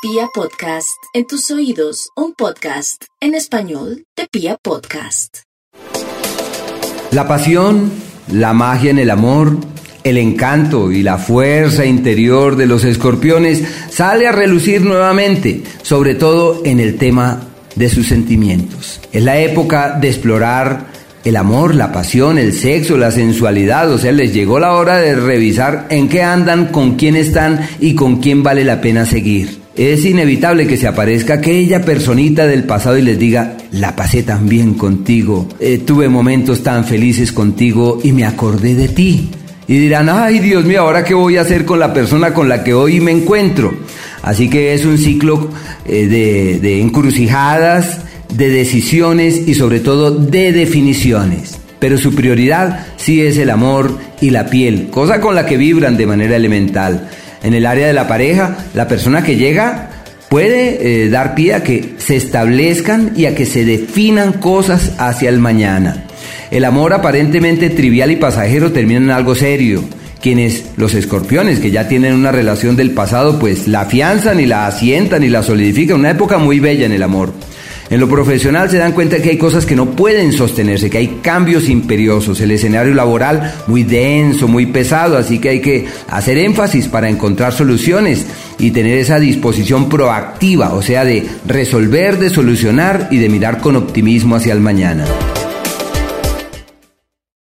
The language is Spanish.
Pia Podcast, en tus oídos, un podcast en español de Pia Podcast. La pasión, la magia en el amor, el encanto y la fuerza interior de los escorpiones sale a relucir nuevamente, sobre todo en el tema de sus sentimientos. Es la época de explorar el amor, la pasión, el sexo, la sensualidad, o sea, les llegó la hora de revisar en qué andan, con quién están y con quién vale la pena seguir. Es inevitable que se aparezca aquella personita del pasado y les diga, la pasé tan bien contigo, eh, tuve momentos tan felices contigo y me acordé de ti. Y dirán, ay Dios mío, ahora qué voy a hacer con la persona con la que hoy me encuentro. Así que es un ciclo eh, de, de encrucijadas, de decisiones y sobre todo de definiciones. Pero su prioridad sí es el amor y la piel, cosa con la que vibran de manera elemental. En el área de la pareja, la persona que llega puede eh, dar pie a que se establezcan y a que se definan cosas hacia el mañana. El amor aparentemente trivial y pasajero termina en algo serio. Quienes, los escorpiones, que ya tienen una relación del pasado, pues la afianzan y la asientan y la solidifican. Una época muy bella en el amor. En lo profesional se dan cuenta que hay cosas que no pueden sostenerse, que hay cambios imperiosos, el escenario laboral muy denso, muy pesado, así que hay que hacer énfasis para encontrar soluciones y tener esa disposición proactiva, o sea, de resolver, de solucionar y de mirar con optimismo hacia el mañana.